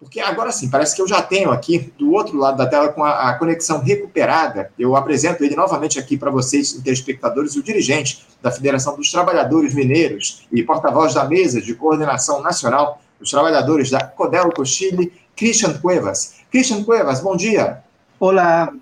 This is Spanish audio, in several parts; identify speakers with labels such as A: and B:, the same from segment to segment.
A: porque agora sim, parece que eu já tenho aqui do outro lado da tela com a, a conexão recuperada. Eu apresento ele novamente aqui para vocês, telespectadores, o dirigente da Federação dos Trabalhadores Mineiros e porta-voz da mesa de coordenação nacional dos trabalhadores da Codelco Chile, Christian Cuevas. Christian Cuevas, bom dia.
B: Olá,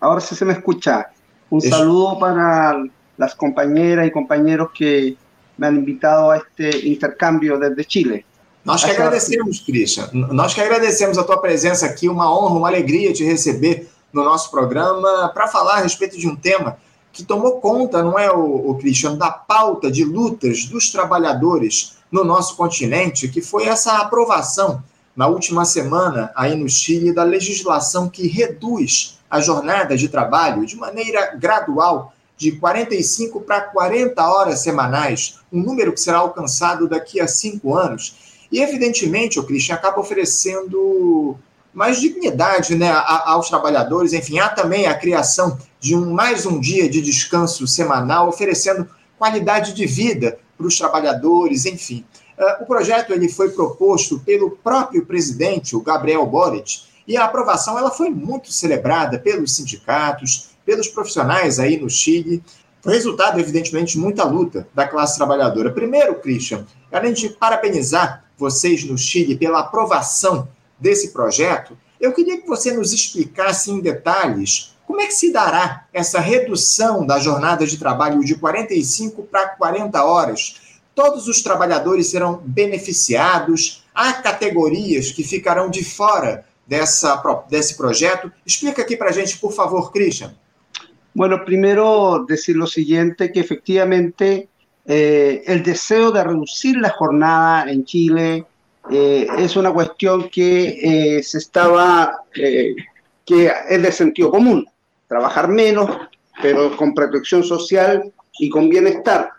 B: agora se se me escucha. Um saludo para as companheiras e companheiros que me han invitado a este intercambio desde Chile.
A: Nós que agradecemos, Christian. Nós que agradecemos a tua presença aqui, uma honra, uma alegria te receber no nosso programa para falar a respeito de um tema que tomou conta, não é, o, o Christian, da pauta de lutas dos trabalhadores no nosso continente, que foi essa aprovação na última semana aí no Chile da legislação que reduz a jornada de trabalho de maneira gradual de 45 para 40 horas semanais, um número que será alcançado daqui a cinco anos. E, evidentemente, o Christian acaba oferecendo mais dignidade né, aos trabalhadores. Enfim, há também a criação de um, mais um dia de descanso semanal, oferecendo qualidade de vida para os trabalhadores, enfim. Uh, o projeto ele foi proposto pelo próprio presidente, o Gabriel Boric, e a aprovação ela foi muito celebrada pelos sindicatos, pelos profissionais aí no Chile. Resultado, evidentemente, de muita luta da classe trabalhadora. Primeiro, Christian, além de parabenizar vocês no Chile pela aprovação desse projeto, eu queria que você nos explicasse em detalhes como é que se dará essa redução da jornada de trabalho de 45 para 40 horas. Todos os trabalhadores serão beneficiados, há categorias que ficarão de fora dessa, desse projeto. Explica aqui para a gente, por favor, Christian.
B: Bueno, primero decir lo siguiente, que efectivamente eh, el deseo de reducir la jornada en Chile eh, es una cuestión que eh, se estaba, que es de sentido común, trabajar menos, pero con protección social y con bienestar.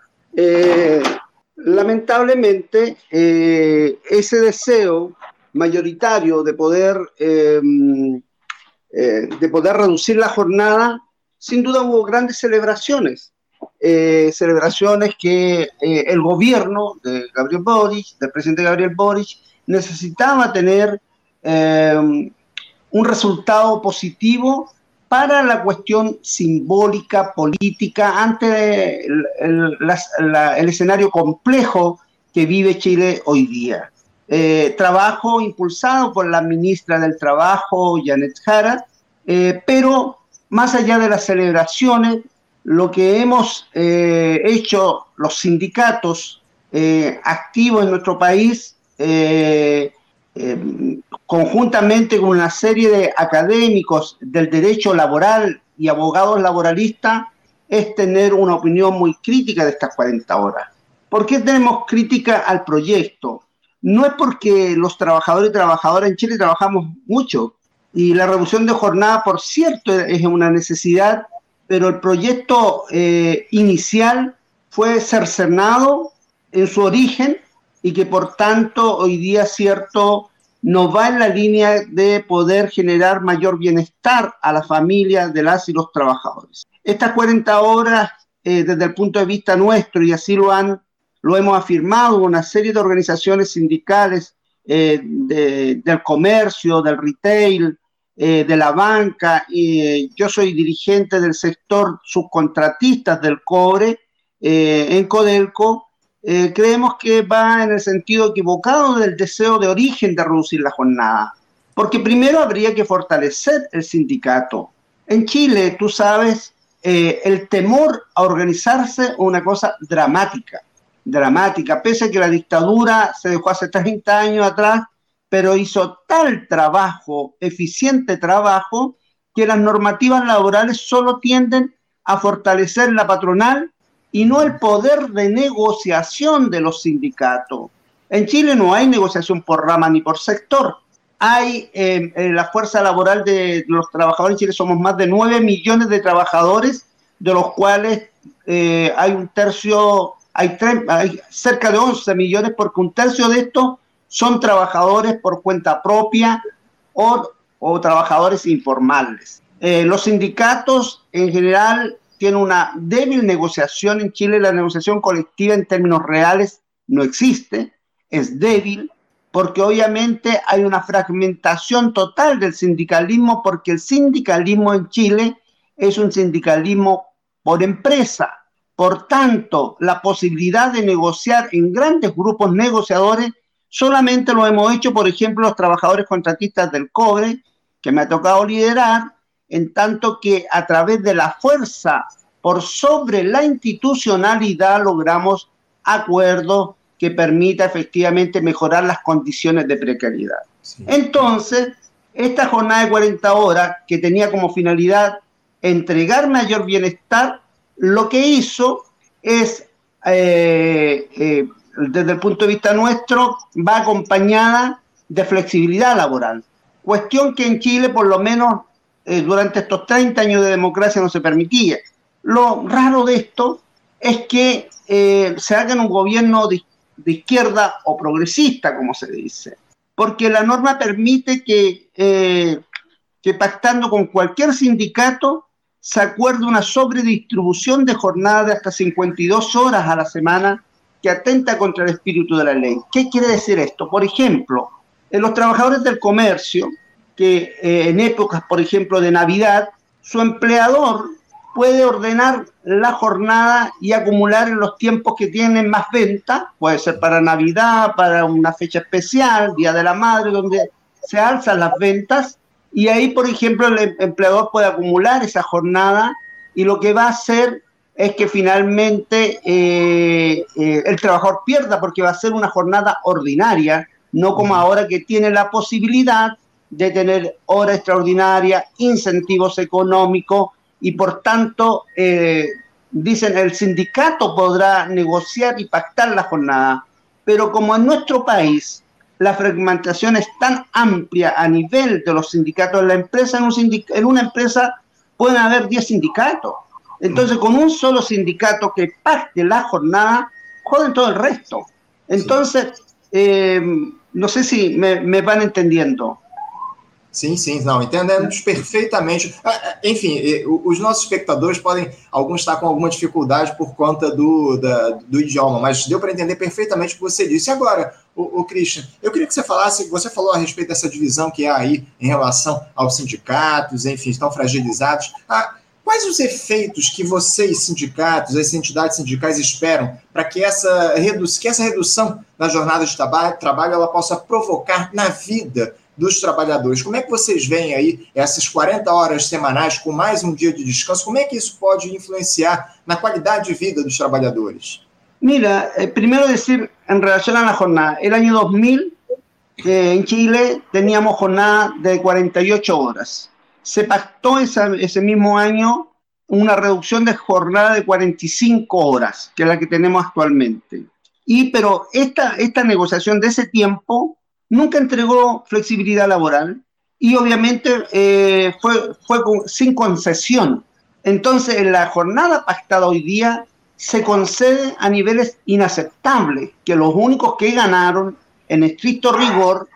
B: lamentablemente, ese deseo mayoritario de poder, de poder reducir la jornada sin duda hubo grandes celebraciones, eh, celebraciones que eh, el gobierno de Gabriel Boric, del presidente Gabriel Boric, necesitaba tener eh, un resultado positivo para la cuestión simbólica, política, ante el, escenario complejo que vive Chile hoy día. trabajo impulsado por la ministra del Trabajo, Janet Jara, pero más allá de las celebraciones, lo que hemos eh, hecho los sindicatos eh, activos en nuestro país, eh, conjuntamente con una serie de académicos del derecho laboral y abogados laboralistas, es tener una opinión muy crítica de estas 40 horas. ¿Por qué tenemos crítica al proyecto? No es porque los trabajadores y trabajadoras en Chile trabajamos mucho, y la reducción de jornada, por cierto, es una necesidad, pero el proyecto eh, inicial fue cercenado en su origen y que por tanto hoy día, cierto, no va en la línea de poder generar mayor bienestar a la familia de las y los trabajadores. Estas 40 horas, eh, desde el punto de vista nuestro, y así lo han, lo hemos afirmado una serie de organizaciones sindicales eh, del comercio, del retail, eh, de la banca, eh, yo soy dirigente del sector subcontratistas del cobre eh, en Codelco, creemos que va en el sentido equivocado del deseo de origen de reducir la jornada, porque primero habría que fortalecer el sindicato. En Chile, tú sabes, el temor a organizarse es una cosa dramática, dramática, pese a que la dictadura se dejó hace 30 años atrás, pero hizo tal trabajo, eficiente trabajo, que las normativas laborales solo tienden a fortalecer la patronal y no el poder de negociación de los sindicatos. En Chile no hay negociación por rama ni por sector. Hay eh, la fuerza laboral de los trabajadores en Chile, somos más de 9 millones de trabajadores, de los cuales eh, hay un tercio, hay, hay cerca de 11 millones, porque un tercio de estos son trabajadores por cuenta propia o, trabajadores informales. Eh, los sindicatos en general tienen una débil negociación en Chile, la negociación colectiva en términos reales no existe, es débil. porque obviamente hay una fragmentación total del sindicalismo, porque el sindicalismo en Chile es un sindicalismo por empresa. Por tanto, la posibilidad de negociar en grandes grupos negociadores solamente lo hemos hecho, por ejemplo, los trabajadores contratistas del cobre, que me ha tocado liderar, en tanto que a través de la fuerza por sobre la institucionalidad logramos acuerdos que permita efectivamente mejorar las condiciones de precariedad. Entonces, esta jornada de 40 horas, que tenía como finalidad entregar mayor bienestar, lo que hizo es, eh, eh, desde el punto de vista nuestro, va acompañada de flexibilidad laboral. Cuestión que en Chile, por lo menos eh, durante estos 30 años de democracia, no se permitía. Lo raro de esto es que se haga en un gobierno de, de, izquierda o progresista, como se dice, porque la norma permite que, que pactando con cualquier sindicato se acuerda una sobredistribución de jornada de hasta 52 horas a la semana que atenta contra el espíritu de la ley. ¿Qué quiere decir esto? Por ejemplo, en los trabajadores del comercio, que eh, en épocas, por ejemplo, de Navidad, su empleador puede ordenar la jornada y acumular en los tiempos que tienen más venta, puede ser para Navidad, para una fecha especial, Día de la Madre, donde se alzan las ventas, y ahí, por ejemplo, el empleador puede acumular esa jornada y lo que va a hacer es que finalmente eh, eh, el trabajador pierda porque va a ser una jornada ordinaria, no como ahora que tiene la posibilidad de tener hora extraordinaria, incentivos económicos y por tanto, eh, dicen, el sindicato podrá negociar y pactar la jornada, pero como en nuestro país la fragmentación es tan amplia a nivel de los sindicatos de la empresa, en, un en una empresa pueden haber 10 sindicatos. Entonces, con un solo sindicato que pacte la jornada, joden todo el resto. Entonces, eh, no sé si me, me van entendiendo.
A: Sim, sim, não, entendemos perfeitamente. Ah, ah, enfim, os nossos espectadores podem, alguns estar com alguma dificuldade por conta do, da, do idioma, mas deu para entender perfeitamente o que você disse. E agora, o, o Christian, eu queria que você falasse, você falou a respeito dessa divisão que há aí em relação aos sindicatos, enfim, estão fragilizados. Ah, quais os efeitos que vocês, sindicatos, as entidades sindicais esperam para que essa, que essa redução na jornada de trabalho, ela possa provocar na vida dos trabalhadores. Como é que vocês veem aí essas 40 horas semanais com mais um dia de descanso? Como é que isso pode influenciar na qualidade de vida dos trabalhadores?
B: Mira, eh, primero decir en relación jornada, el año 2000 eh, en Chile teníamos jornada de 48 horas. Se pactó esa, ese mismo año una reducción de jornada de 45 horas, que es la que tenemos actualmente. Y pero esta, esta negociación de ese tiempo nunca entregó flexibilidad laboral y obviamente eh, fue, fue sin concesión. Entonces, en la jornada pactada hoy día se concede a niveles inaceptables, que los únicos que ganaron en estricto rigor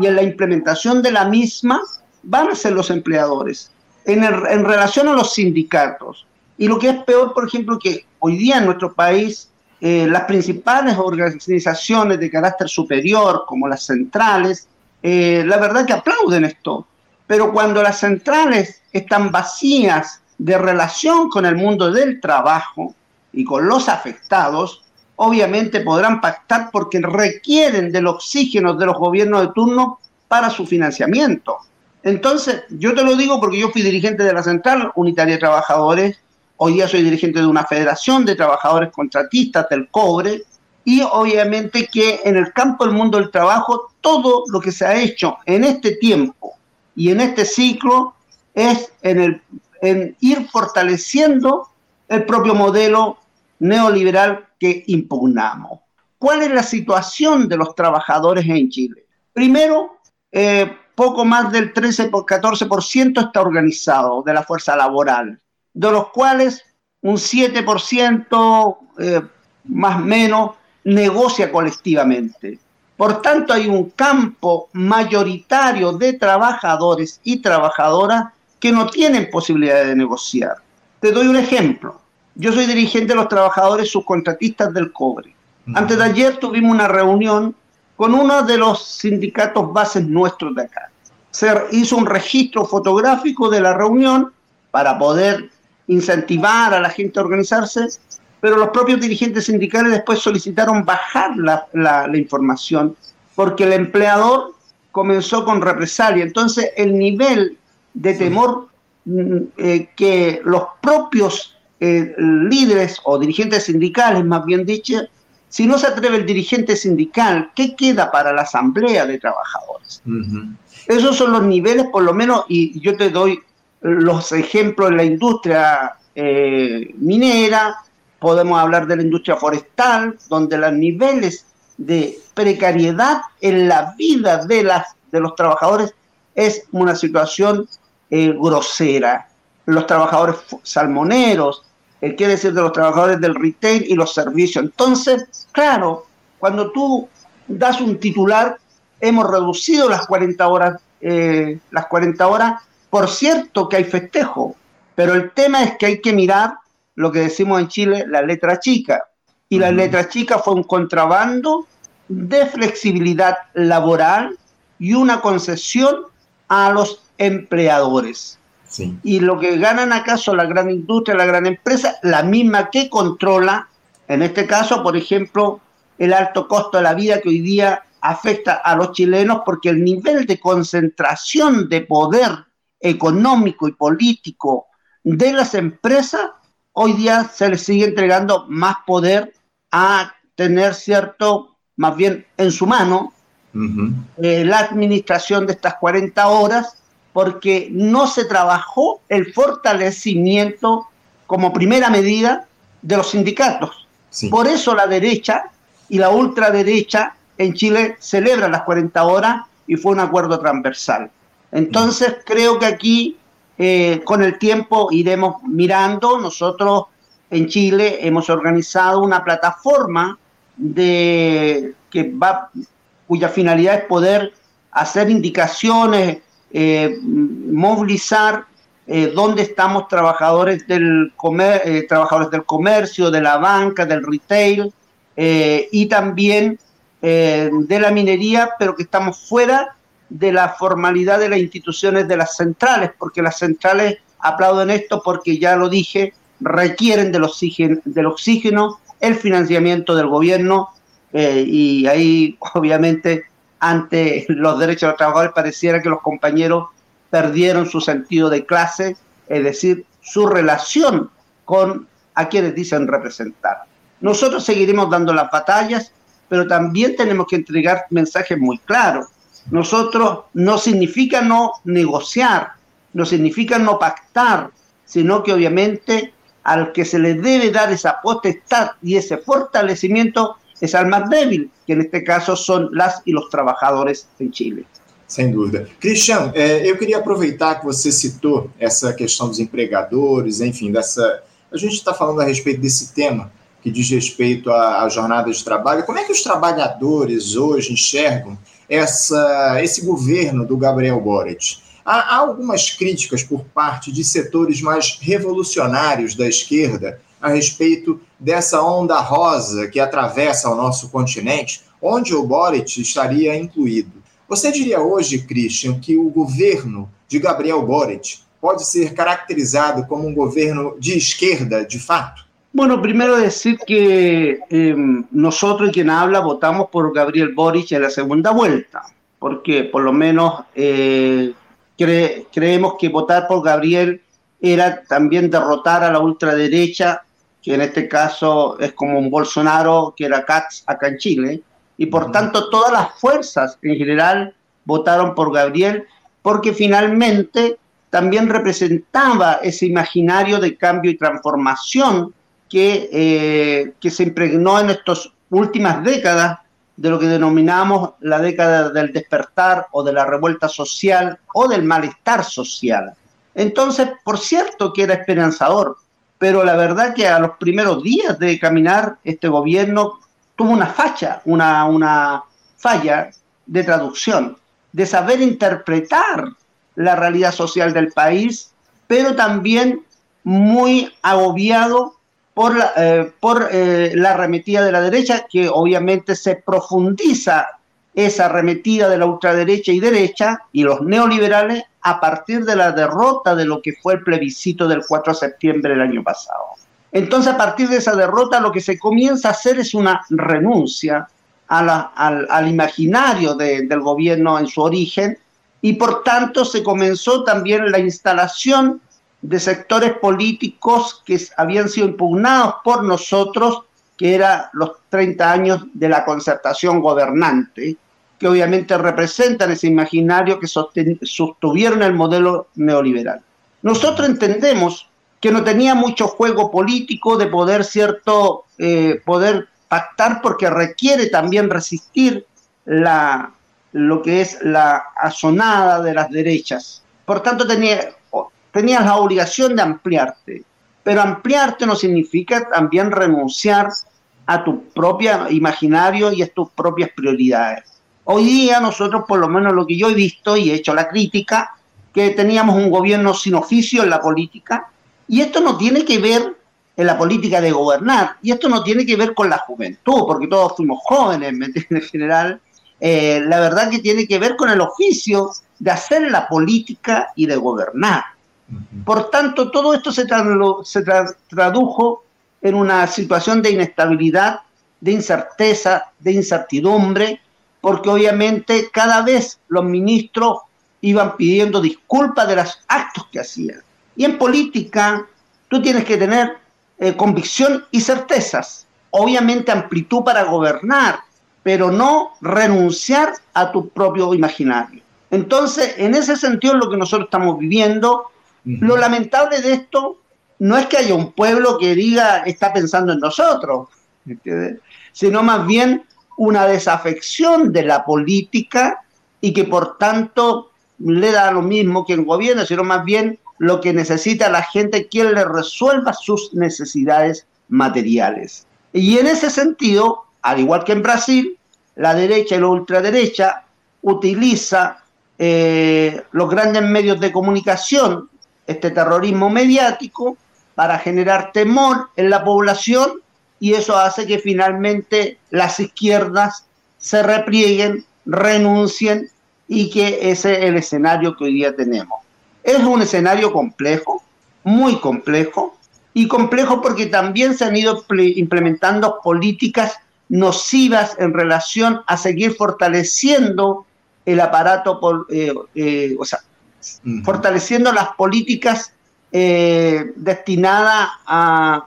B: y en la implementación de la misma van a ser los empleadores. En, relación a los sindicatos, y lo que es peor, por ejemplo, que hoy día en nuestro país eh, las principales organizaciones de carácter superior, como las centrales, eh, la verdad que aplauden esto. Pero cuando las centrales están vacías de relación con el mundo del trabajo y con los afectados, obviamente podrán pactar porque requieren del oxígeno de los gobiernos de turno para su financiamiento. Entonces, yo te lo digo porque yo fui dirigente de la Central Unitaria de Trabajadores Hoy día soy dirigente de una federación de trabajadores contratistas del cobre y obviamente que en el campo del mundo del trabajo todo lo que se ha hecho en este tiempo y en este ciclo es en, el, en ir fortaleciendo el propio modelo neoliberal que impugnamos. ¿Cuál es la situación de los trabajadores en Chile? Primero, eh, poco más del 13 por 14% está organizado de la fuerza laboral de los cuales un 7% eh, más o menos negocia colectivamente. Por tanto, hay un campo mayoritario de trabajadores y trabajadoras que no tienen posibilidad de negociar. Te doy un ejemplo. Yo soy dirigente de los trabajadores subcontratistas del cobre. Antes de ayer tuvimos una reunión con uno de los sindicatos bases nuestros de acá. Se hizo un registro fotográfico de la reunión para poder incentivar a la gente a organizarse, pero los propios dirigentes sindicales después solicitaron bajar la, la, la información porque el empleador comenzó con represalia. Entonces, el nivel de temor mm, eh, que los propios eh, líderes o dirigentes sindicales, más bien dicho, si no se atreve el dirigente sindical, ¿qué queda para la asamblea de trabajadores? Esos son los niveles, por lo menos, y yo te doy los ejemplos en la industria eh, minera, podemos hablar de la industria forestal, donde los niveles de precariedad en la vida de, las, de los trabajadores es una situación eh, grosera. Los trabajadores salmoneros, eh, quiere decir de los trabajadores del retail y los servicios. Entonces, claro, cuando tú das un titular, hemos reducido las 40 horas, eh, las 40 horas, por cierto que hay festejo, pero el tema es que hay que mirar lo que decimos en Chile, la letra chica. Y la letra chica fue un contrabando de flexibilidad laboral y una concesión a los empleadores. Y lo que ganan acaso la gran industria, la gran empresa, la misma que controla, en este caso, por ejemplo, el alto costo de la vida que hoy día afecta a los chilenos porque el nivel de concentración de poder económico y político de las empresas, hoy día se les sigue entregando más poder a tener cierto, más bien en su mano, eh, la administración de estas 40 horas porque no se trabajó el fortalecimiento como primera medida de los sindicatos. Por eso la derecha y la ultraderecha en Chile celebran las 40 horas y fue un acuerdo transversal. Entonces creo que aquí eh, con el tiempo iremos mirando. Nosotros en Chile hemos organizado una plataforma de, que va, cuya finalidad es poder hacer indicaciones eh, movilizar eh, dónde estamos trabajadores del, eh, trabajadores del comercio, de la banca, del retail y también de la minería, pero que estamos fuera de la formalidad de las instituciones de las centrales, porque las centrales aplauden esto porque ya lo dije, requieren del oxígeno, del oxígeno el financiamiento del gobierno y ahí obviamente ante los derechos de los trabajadores pareciera que los compañeros perdieron su sentido de clase, es decir, su relación con a quienes dicen representar. Nosotros seguiremos dando las batallas, pero también tenemos que entregar mensajes muy claros. Nosotros no significa no negociar, no significa no pactar, sino que obviamente al que se le debe dar esa potestad y ese fortalecimiento es al más débil, que neste caso são las e os trabalhadores em Chile.
A: Sem dúvida. Cristian, é, eu queria aproveitar que você citou essa questão dos empregadores, enfim, dessa. A gente está falando a respeito desse tema que diz respeito à, à, jornada de trabalho. Como é que os trabalhadores hoje enxergam essa, esse governo do Gabriel Boric? Há, há algumas críticas por parte de setores mais revolucionários da esquerda a respeito dessa onda rosa que atravessa o nosso continente, onde o Boric estaria incluído. Você diria hoje, Christian, que o governo de Gabriel Boric pode ser caracterizado como um governo de esquerda, de fato?
B: Bueno, primero decir que eh, nosotros, quien habla, votamos por Gabriel Boric en la segunda vuelta, porque por lo menos eh, cre creemos que votar por Gabriel era también derrotar a la ultraderecha que en este caso es como un Bolsonaro que era Katz acá en Chile, y por tanto todas las fuerzas en general votaron por Gabriel porque finalmente también representaba ese imaginario de cambio y transformación que, eh, que se impregnó en estas últimas décadas de lo que denominamos la década del despertar o de la revuelta social o del malestar social. Entonces, por cierto que era esperanzador, pero la verdad que a los primeros días de caminar este gobierno tuvo una facha, una, falla de traducción, de saber interpretar la realidad social del país, pero también muy agobiado por la, eh, eh, la arremetida de la derecha, que obviamente se profundiza esa arremetida de la ultraderecha y derecha y los neoliberales a partir de la derrota de lo que fue el plebiscito del 4 de septiembre del año pasado. Entonces, a partir de esa derrota, lo que se comienza a hacer es una renuncia al, imaginario del gobierno en su origen y por tanto se comenzó también la instalación de sectores políticos que habían sido impugnados por nosotros, que eran los 30 años de la concertación gobernante, que obviamente representan ese imaginario que sostuvieron el modelo neoliberal. Nosotros entendemos que no tenía mucho juego político de poder, cierto, eh, poder pactar porque requiere también resistir la, lo que es la asonada de las derechas. Por tanto, tenía, tenías la obligación de ampliarte, pero ampliarte no significa también renunciar a tu propio imaginario y a tus propias prioridades. Hoy día nosotros, por lo menos lo que yo he visto y he hecho la crítica, que teníamos un gobierno sin oficio en la política, y esto no tiene que ver en la política de gobernar. Y esto no tiene que ver con la juventud, porque todos fuimos jóvenes, En general, eh, la verdad que tiene que ver con el oficio de hacer la política y de gobernar. Por tanto, todo esto se, se tradujo en una situación de inestabilidad, de incerteza, de incertidumbre, porque obviamente cada vez los ministros iban pidiendo disculpas de los actos que hacían. Y en política, tú tienes que tener eh, convicción y certezas. Obviamente amplitud para gobernar, pero no renunciar a tu propio imaginario. Entonces, en ese sentido, lo que nosotros estamos viviendo, lo lamentable de esto no es que haya un pueblo que diga está pensando en nosotros, sino más bien una desafección de la política y que por tanto le da lo mismo que el gobierno, sino más bien lo que necesita la gente, quien le resuelva sus necesidades materiales. Y en ese sentido, al igual que en Brasil, la derecha y la ultraderecha utiliza eh, los grandes medios de comunicación, este terrorismo mediático, para generar temor en la población y eso hace que finalmente las izquierdas se replieguen, renuncien y que ese es el escenario que hoy día tenemos. Es un escenario complejo, muy complejo, y complejo porque también se han ido implementando políticas nocivas en relación a seguir fortaleciendo el aparato, eh, eh, o sea, fortaleciendo las políticas eh, destinadas a,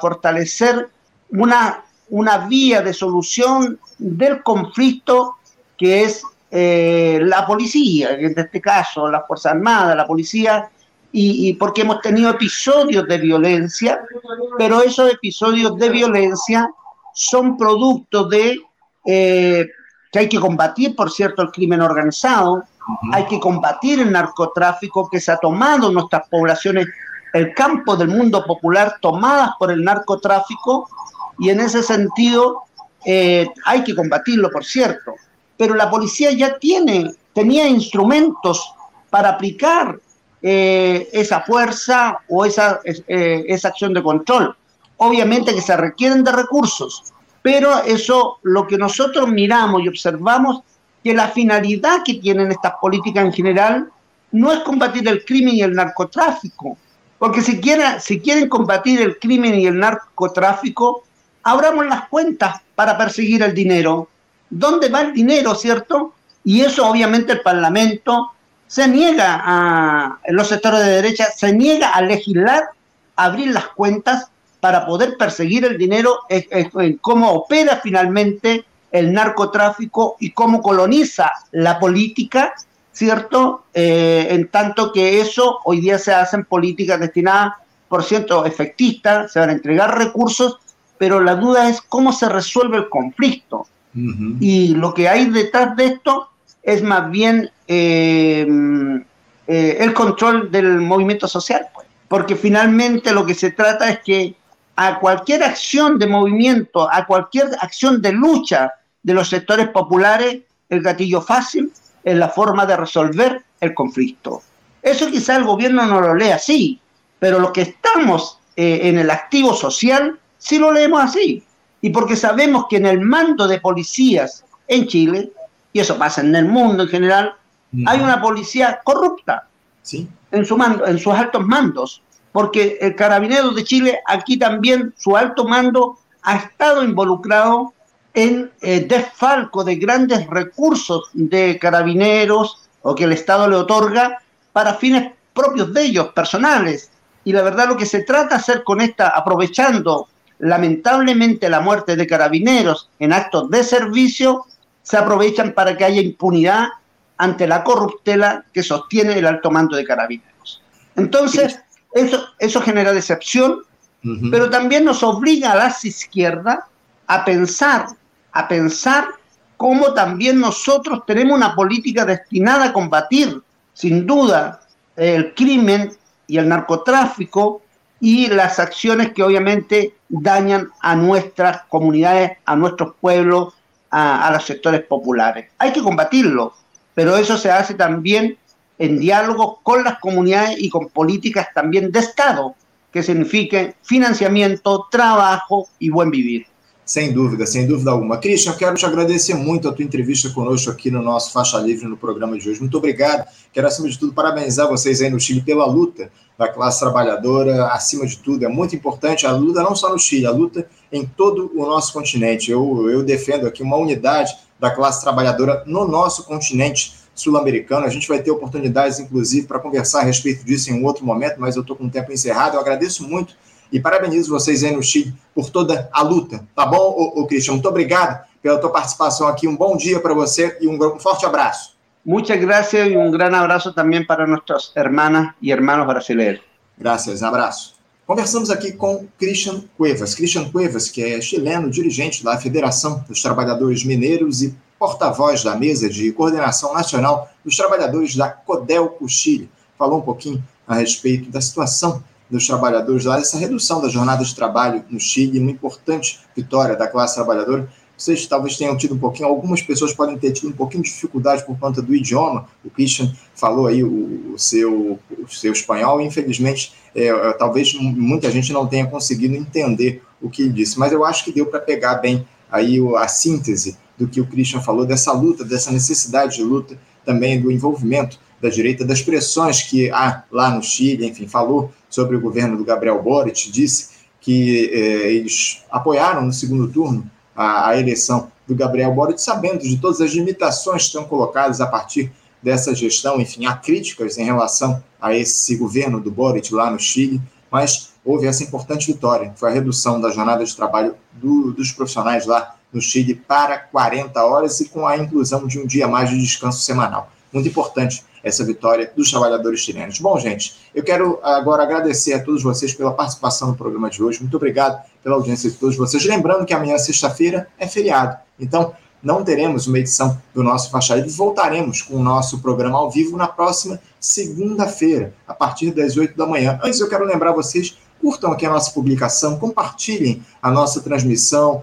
B: fortalecer una, una vía de solución del conflicto que es eh, la policía, en este caso las Fuerzas Armadas, la policía, y, porque hemos tenido episodios de violencia, pero esos episodios de violencia son producto de eh, que hay que combatir, por cierto, el crimen organizado, hay que combatir el narcotráfico que se ha tomado nuestras poblaciones, el campo del mundo popular tomadas por el narcotráfico, y en ese sentido eh, hay que combatirlo, por cierto pero la policía ya tiene, tenía instrumentos para aplicar eh, esa fuerza o esa, eh, esa acción de control. Obviamente que se requieren de recursos, pero eso lo que nosotros miramos y observamos, que la finalidad que tienen estas políticas en general no es combatir el crimen y el narcotráfico, porque si, quiera, si quieren combatir el crimen y el narcotráfico, abramos las cuentas para perseguir el dinero, dónde va el dinero, ¿cierto? Y eso obviamente el Parlamento se niega a, los sectores de derecha, se niega a legislar, abrir las cuentas para poder perseguir el dinero, en cómo opera finalmente el narcotráfico y cómo coloniza la política, ¿cierto? Eh, en tanto que eso hoy día se hacen políticas destinadas, por cierto, efectistas, se van a entregar recursos, pero la duda es cómo se resuelve el conflicto. Y lo que hay detrás de esto es más bien eh, eh, el control del movimiento social, pues. porque finalmente lo que se trata es que a cualquier acción de movimiento, a cualquier acción de lucha de los sectores populares, el gatillo fácil es la forma de resolver el conflicto. Eso quizá el gobierno no lo lee así, pero los que estamos eh, en el activo social sí lo leemos así y porque sabemos que en el mando de policías en Chile y eso pasa en el mundo en general, hay una policía corrupta ¿Sí? en, su mando, en sus altos mandos, porque el carabinero de Chile, aquí también su alto mando ha estado involucrado en eh, desfalco de grandes recursos de carabineros o que el Estado le otorga para fines propios de ellos, personales. Y la verdad lo que se trata de hacer con esta, aprovechando lamentablemente la muerte de carabineros en actos de servicio, se aprovechan para que haya impunidad ante la corruptela que sostiene el alto mando de carabineros. Entonces, eso, eso genera decepción, pero también nos obliga a las izquierdas a pensar, a pensar cómo también nosotros tenemos una política destinada a combatir, sin duda, el crimen y el narcotráfico y las acciones que obviamente dañan a nuestras comunidades, a nuestros pueblos, a, los sectores populares. Hay que combatirlo, pero eso se hace también en diálogo con las comunidades y con políticas también de Estado, que signifiquen financiamento, trabajo y buen vivir.
A: Sem dúvida, sem dúvida alguma. Christian, quero te agradecer muito a tua entrevista conosco aqui no nosso Faixa Livre no programa de hoje. Muito obrigado. Quero, acima de tudo, parabenizar vocês aí no Chile pela luta da classe trabalhadora. Acima de tudo, é muito importante a luta não só no Chile, a luta em todo o nosso continente. Eu, eu defendo aqui uma unidade da classe trabalhadora no nosso continente sul-americano. A gente vai ter oportunidades, inclusive, para conversar a respeito disso em um outro momento, mas eu estou com o tempo encerrado. Eu agradeço muito e parabenizo vocês aí no Chile por toda a luta, tá bom, ô, ô Cristian? Muito obrigado pela tua participação aqui. Um bom dia para você e um, um forte abraço.
B: Muchas gracias y un gran abrazo también para nuestras hermanas y hermanos brasileños.
A: Gracias, abraço. Conversamos aqui com Christian Cuevas. Christian Cuevas, que é chileno, dirigente da Federação dos Trabalhadores Mineiros e porta-voz da mesa de coordenação nacional dos trabalhadores da Codelco Chile. Falou um pouquinho a respeito da situação dos trabalhadores lá, essa redução da jornada de trabalho no Chile, uma importante vitória da classe trabalhadora. Vocês talvez tenham tido um pouquinho, algumas pessoas podem ter tido um pouquinho de dificuldade por conta do idioma. O Christian falou aí o, o seu, o seu espanhol, infelizmente, é, é talvez muita gente não tenha conseguido entender o que ele disse, mas eu acho que deu para pegar bem aí a síntese do que o Christian falou, dessa luta, dessa necessidade de luta, também do envolvimento da direita, das pressões que há lá no Chile, enfim, falou sobre o governo do Gabriel Boric, disse que eh, eles apoiaram no segundo turno a, a, eleição do Gabriel Boric, sabendo de todas as limitações que estão colocadas a partir dessa gestão, enfim, há críticas em relação a esse governo do Boric lá no Chile, mas houve essa importante vitória, foi a redução da jornada de trabalho do, dos profissionais lá no Chile para 40 horas e com a inclusão de um dia mais de descanso semanal. Muito importante essa vitória dos trabalhadores chilenos. Bom, gente, eu quero agora agradecer a todos vocês pela participação no programa de hoje. Muito obrigado pela audiência de todos vocês. Lembrando que amanhã, sexta-feira, é feriado. Então, não teremos uma edição do nosso Faixa. Voltaremos com o nosso programa ao vivo na próxima segunda-feira, a partir das 8 da manhã. Antes, eu quero lembrar vocês curtam aqui a nossa publicação, compartilhem a nossa transmissão,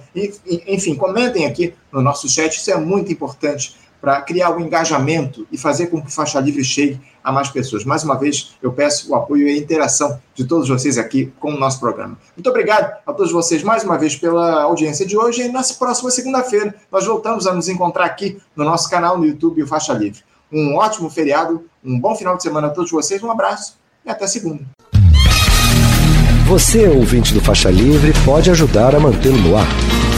A: enfim, comentem aqui no nosso chat, isso é muito importante para criar o um engajamento e fazer com que o Faixa Livre chegue a mais pessoas. Mais uma vez, eu peço o apoio e a interação de todos vocês aqui com o nosso programa. Muito obrigado a todos vocês mais uma vez pela audiência de hoje e na próxima segunda-feira nós voltamos a nos encontrar aqui no nosso canal no YouTube, Faixa Livre. Um ótimo feriado, um bom final de semana a todos vocês, um abraço e até segunda.
C: Você, ouvinte do Faixa Livre, pode ajudar a mantê-lo no ar